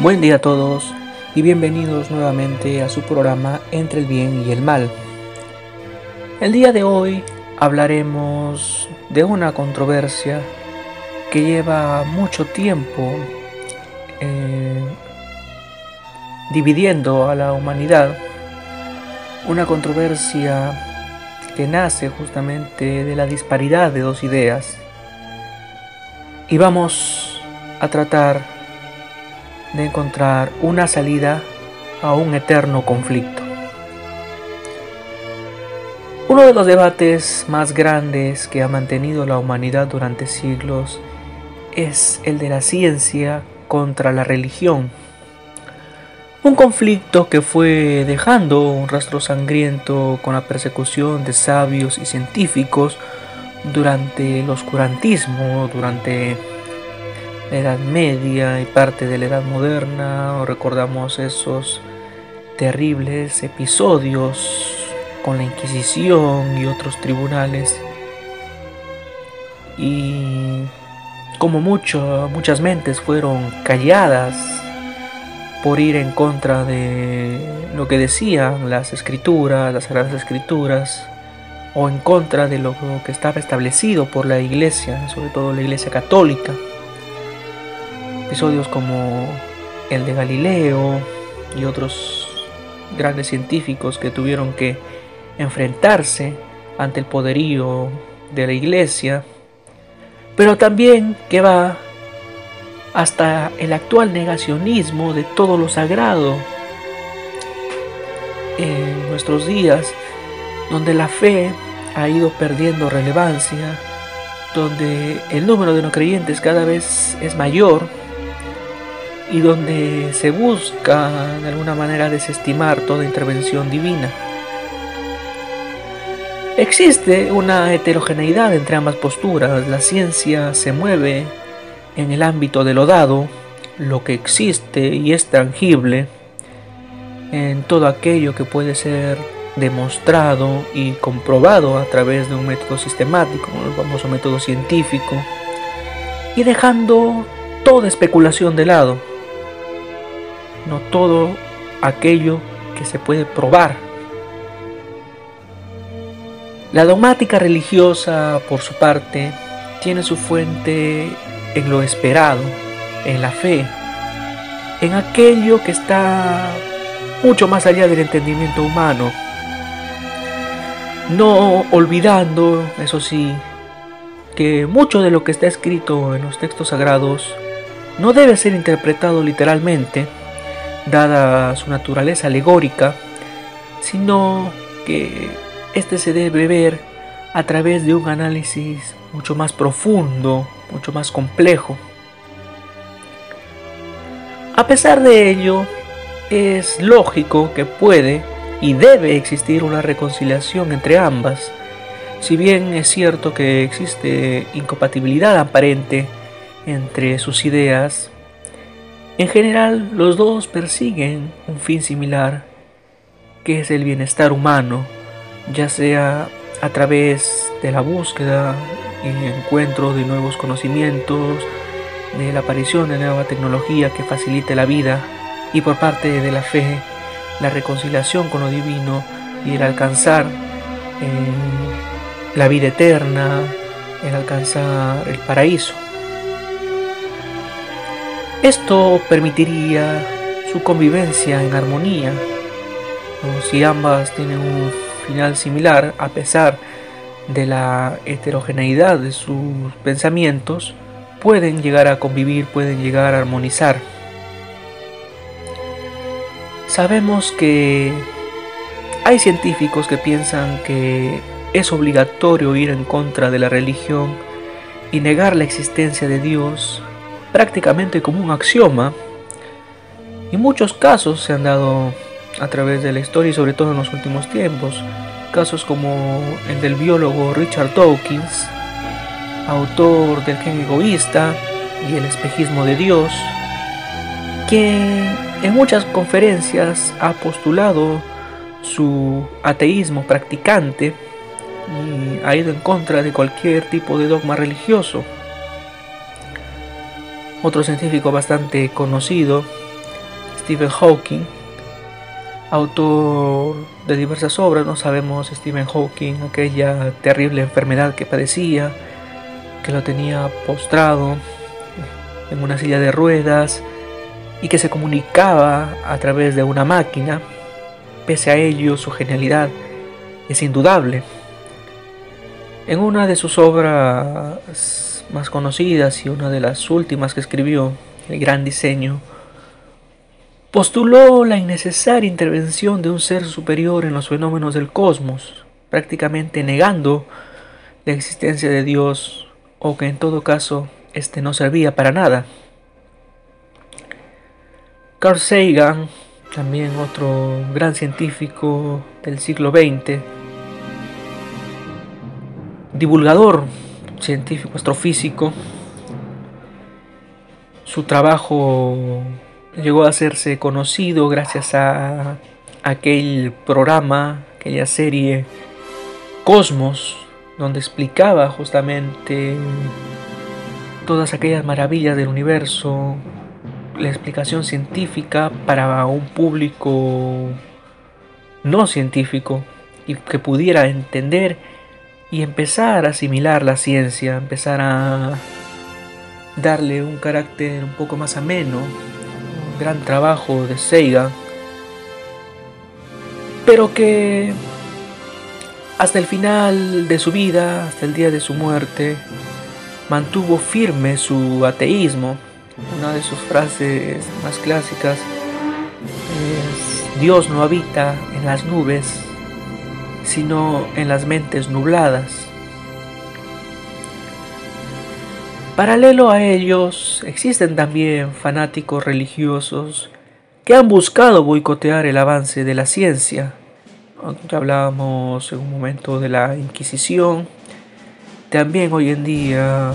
Buen día a todos y bienvenidos nuevamente a su programa Entre el bien y el mal. El día de hoy hablaremos de una controversia que lleva mucho tiempo eh, dividiendo a la humanidad. Una controversia que nace justamente de la disparidad de dos ideas. Y vamos a tratar de encontrar una salida a un eterno conflicto. Uno de los debates más grandes que ha mantenido la humanidad durante siglos es el de la ciencia contra la religión. Un conflicto que fue dejando un rastro sangriento con la persecución de sabios y científicos durante el oscurantismo, durante la Edad Media y parte de la Edad Moderna, recordamos esos terribles episodios con la Inquisición y otros tribunales. Y como mucho, muchas mentes fueron calladas por ir en contra de lo que decían las escrituras, las sagradas escrituras, o en contra de lo que estaba establecido por la iglesia, sobre todo la iglesia católica episodios como el de Galileo y otros grandes científicos que tuvieron que enfrentarse ante el poderío de la iglesia, pero también que va hasta el actual negacionismo de todo lo sagrado en nuestros días, donde la fe ha ido perdiendo relevancia, donde el número de no creyentes cada vez es mayor, y donde se busca de alguna manera desestimar toda intervención divina. Existe una heterogeneidad entre ambas posturas. La ciencia se mueve en el ámbito de lo dado, lo que existe y es tangible, en todo aquello que puede ser demostrado y comprobado a través de un método sistemático, el famoso método científico, y dejando toda especulación de lado no todo aquello que se puede probar. La dogmática religiosa, por su parte, tiene su fuente en lo esperado, en la fe, en aquello que está mucho más allá del entendimiento humano, no olvidando, eso sí, que mucho de lo que está escrito en los textos sagrados no debe ser interpretado literalmente, dada su naturaleza alegórica, sino que este se debe ver a través de un análisis mucho más profundo, mucho más complejo. A pesar de ello, es lógico que puede y debe existir una reconciliación entre ambas, si bien es cierto que existe incompatibilidad aparente entre sus ideas, en general, los dos persiguen un fin similar, que es el bienestar humano, ya sea a través de la búsqueda y encuentro de nuevos conocimientos, de la aparición de nueva tecnología que facilite la vida, y por parte de la fe, la reconciliación con lo divino y el alcanzar eh, la vida eterna, el alcanzar el paraíso. Esto permitiría su convivencia en armonía, si ambas tienen un final similar, a pesar de la heterogeneidad de sus pensamientos, pueden llegar a convivir, pueden llegar a armonizar. Sabemos que hay científicos que piensan que es obligatorio ir en contra de la religión y negar la existencia de Dios prácticamente como un axioma y muchos casos se han dado a través de la historia y sobre todo en los últimos tiempos. Casos como el del biólogo Richard Dawkins, autor del gen egoísta y el espejismo de Dios, que en muchas conferencias ha postulado su ateísmo practicante y ha ido en contra de cualquier tipo de dogma religioso. Otro científico bastante conocido Stephen Hawking, autor de diversas obras, no sabemos Stephen Hawking, aquella terrible enfermedad que padecía, que lo tenía postrado en una silla de ruedas y que se comunicaba a través de una máquina. Pese a ello, su genialidad es indudable. En una de sus obras más conocidas y una de las últimas que escribió, El Gran Diseño, postuló la innecesaria intervención de un ser superior en los fenómenos del cosmos, prácticamente negando la existencia de Dios o que en todo caso éste no servía para nada. Carl Sagan, también otro gran científico del siglo XX, divulgador científico astrofísico, su trabajo llegó a hacerse conocido gracias a aquel programa, aquella serie Cosmos, donde explicaba justamente todas aquellas maravillas del universo, la explicación científica para un público no científico y que pudiera entender y empezar a asimilar la ciencia, empezar a darle un carácter un poco más ameno, un gran trabajo de Seiga, pero que hasta el final de su vida, hasta el día de su muerte, mantuvo firme su ateísmo. Una de sus frases más clásicas es, Dios no habita en las nubes, sino en las mentes nubladas. Paralelo a ellos, existen también fanáticos religiosos que han buscado boicotear el avance de la ciencia ya hablábamos en un momento de la Inquisición, también hoy en día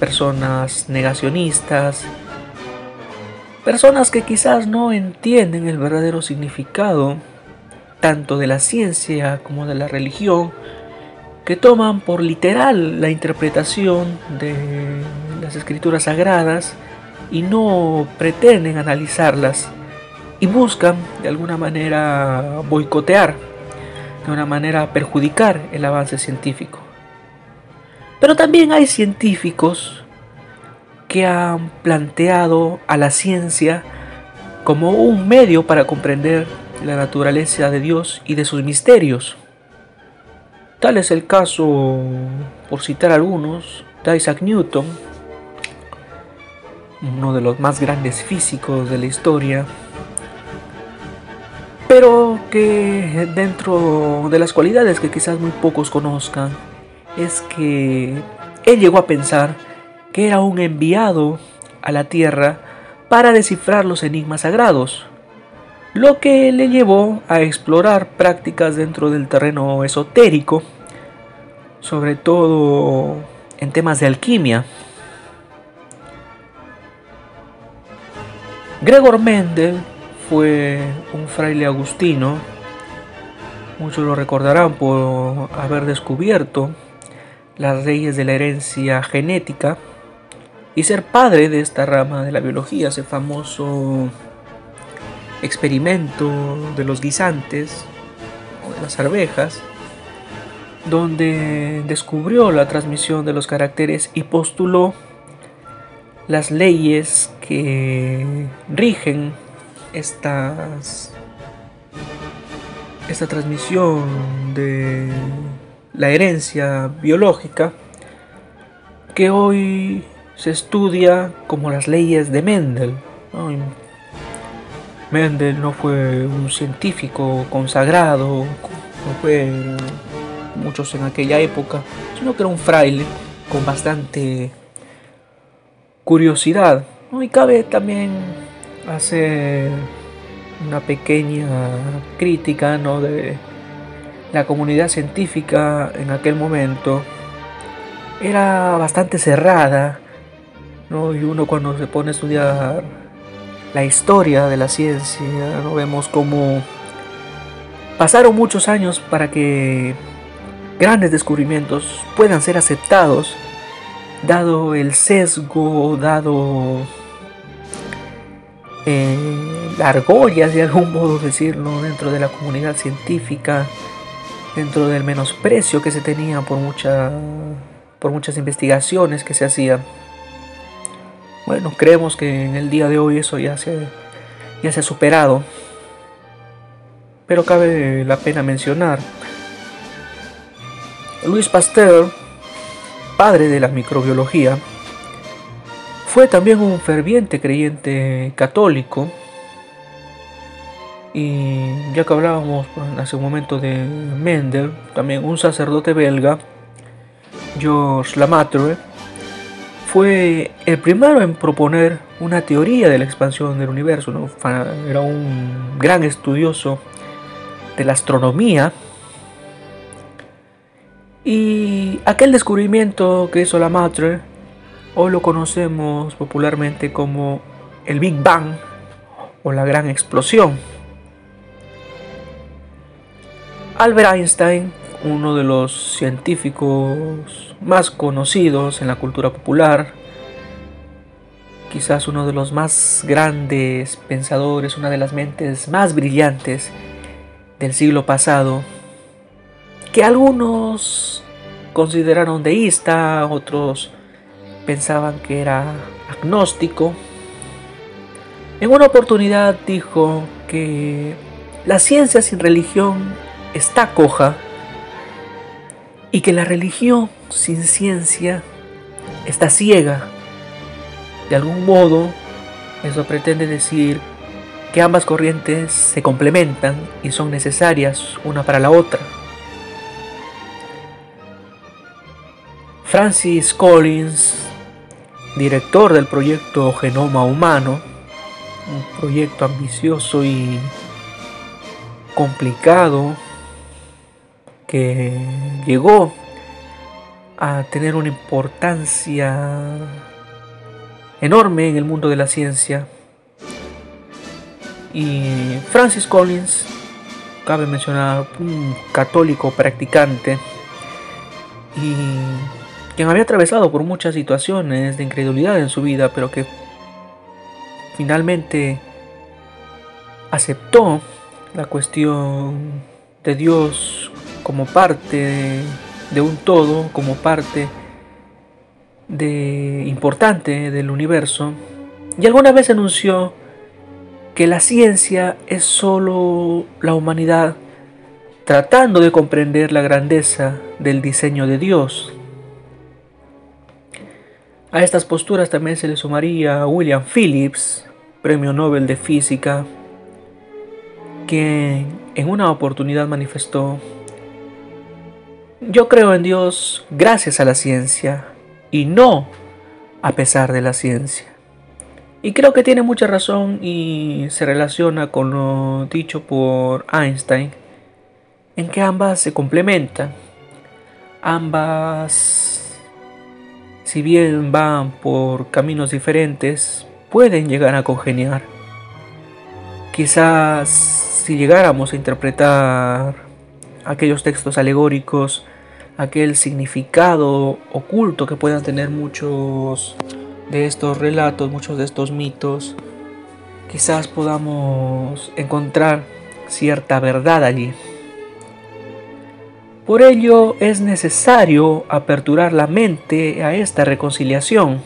personas negacionistas, personas que quizás no entienden el verdadero significado tanto de la ciencia como de la religión, que toman por literal la interpretación de las escrituras sagradas y no pretenden analizarlas y buscan de alguna manera boicotear, de una manera perjudicar el avance científico. Pero también hay científicos que han planteado a la ciencia como un medio para comprender la naturaleza de Dios y de sus misterios. Tal es el caso, por citar algunos, de Isaac Newton, uno de los más grandes físicos de la historia, pero que dentro de las cualidades que quizás muy pocos conozcan es que él llegó a pensar que era un enviado a la tierra para descifrar los enigmas sagrados, lo que le llevó a explorar prácticas dentro del terreno esotérico, sobre todo en temas de alquimia. Gregor Mendel fue un fraile agustino, muchos lo recordarán por haber descubierto las leyes de la herencia genética y ser padre de esta rama de la biología, ese famoso experimento de los guisantes o de las arvejas, donde descubrió la transmisión de los caracteres y postuló las leyes que rigen estas, esta transmisión de la herencia biológica que hoy se estudia como las leyes de Mendel. Mendel no fue un científico consagrado, no fue muchos en aquella época, sino que era un fraile con bastante curiosidad. Y cabe también hace una pequeña crítica ¿no? de la comunidad científica en aquel momento era bastante cerrada ¿no? y uno cuando se pone a estudiar la historia de la ciencia ¿no? vemos como pasaron muchos años para que grandes descubrimientos puedan ser aceptados dado el sesgo dado eh, argollas, de algún modo decirlo, dentro de la comunidad científica, dentro del menosprecio que se tenía por, mucha, por muchas investigaciones que se hacían. Bueno, creemos que en el día de hoy eso ya se, ya se ha superado. Pero cabe la pena mencionar. Luis Pasteur, padre de la microbiología, fue también un ferviente creyente católico. Y ya que hablábamos hace un momento de Mendel, también un sacerdote belga, Georges Lamatre, fue el primero en proponer una teoría de la expansión del universo. Era un gran estudioso de la astronomía. Y aquel descubrimiento que hizo Lamatre Hoy lo conocemos popularmente como el Big Bang o la gran explosión. Albert Einstein, uno de los científicos más conocidos en la cultura popular, quizás uno de los más grandes pensadores, una de las mentes más brillantes del siglo pasado, que algunos consideraron deísta, otros pensaban que era agnóstico. En una oportunidad dijo que la ciencia sin religión está coja y que la religión sin ciencia está ciega. De algún modo, eso pretende decir que ambas corrientes se complementan y son necesarias una para la otra. Francis Collins director del proyecto Genoma Humano, un proyecto ambicioso y complicado que llegó a tener una importancia enorme en el mundo de la ciencia. Y Francis Collins, cabe mencionar, un católico practicante y quien había atravesado por muchas situaciones de incredulidad en su vida, pero que finalmente aceptó la cuestión de Dios como parte de un todo, como parte de importante del universo, y alguna vez anunció que la ciencia es solo la humanidad tratando de comprender la grandeza del diseño de Dios, a estas posturas también se le sumaría William Phillips, Premio Nobel de Física, quien en una oportunidad manifestó, yo creo en Dios gracias a la ciencia y no a pesar de la ciencia. Y creo que tiene mucha razón y se relaciona con lo dicho por Einstein, en que ambas se complementan, ambas si bien van por caminos diferentes, pueden llegar a congeniar. Quizás si llegáramos a interpretar aquellos textos alegóricos, aquel significado oculto que puedan tener muchos de estos relatos, muchos de estos mitos, quizás podamos encontrar cierta verdad allí. Por ello es necesario aperturar la mente a esta reconciliación,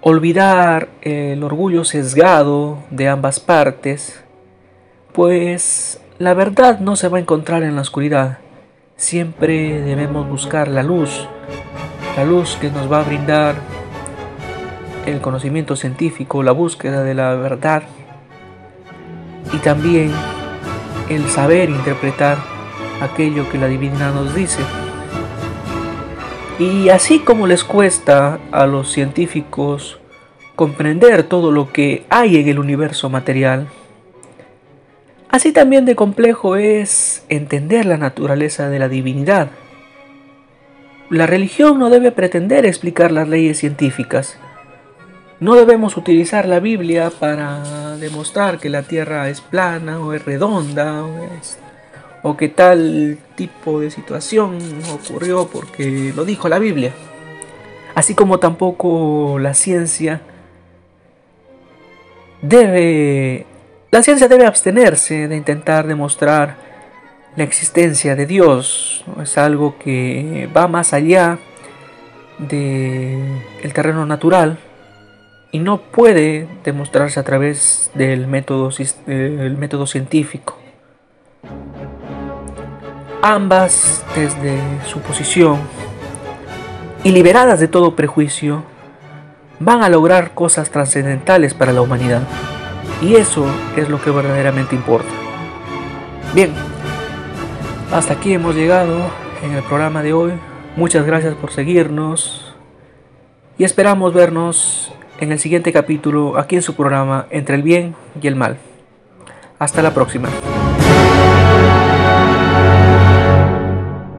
olvidar el orgullo sesgado de ambas partes, pues la verdad no se va a encontrar en la oscuridad, siempre debemos buscar la luz, la luz que nos va a brindar el conocimiento científico, la búsqueda de la verdad y también el saber interpretar aquello que la divina nos dice. Y así como les cuesta a los científicos comprender todo lo que hay en el universo material, así también de complejo es entender la naturaleza de la divinidad. La religión no debe pretender explicar las leyes científicas. No debemos utilizar la Biblia para demostrar que la Tierra es plana o es redonda o que tal tipo de situación ocurrió porque lo dijo la Biblia. Así como tampoco la ciencia debe la ciencia debe abstenerse de intentar demostrar la existencia de Dios. Es algo que va más allá del el terreno natural y no puede demostrarse a través del método, el método científico. Ambas, desde su posición y liberadas de todo prejuicio, van a lograr cosas trascendentales para la humanidad. Y eso es lo que verdaderamente importa. Bien, hasta aquí hemos llegado en el programa de hoy. Muchas gracias por seguirnos y esperamos vernos en el siguiente capítulo aquí en su programa Entre el bien y el mal. Hasta la próxima.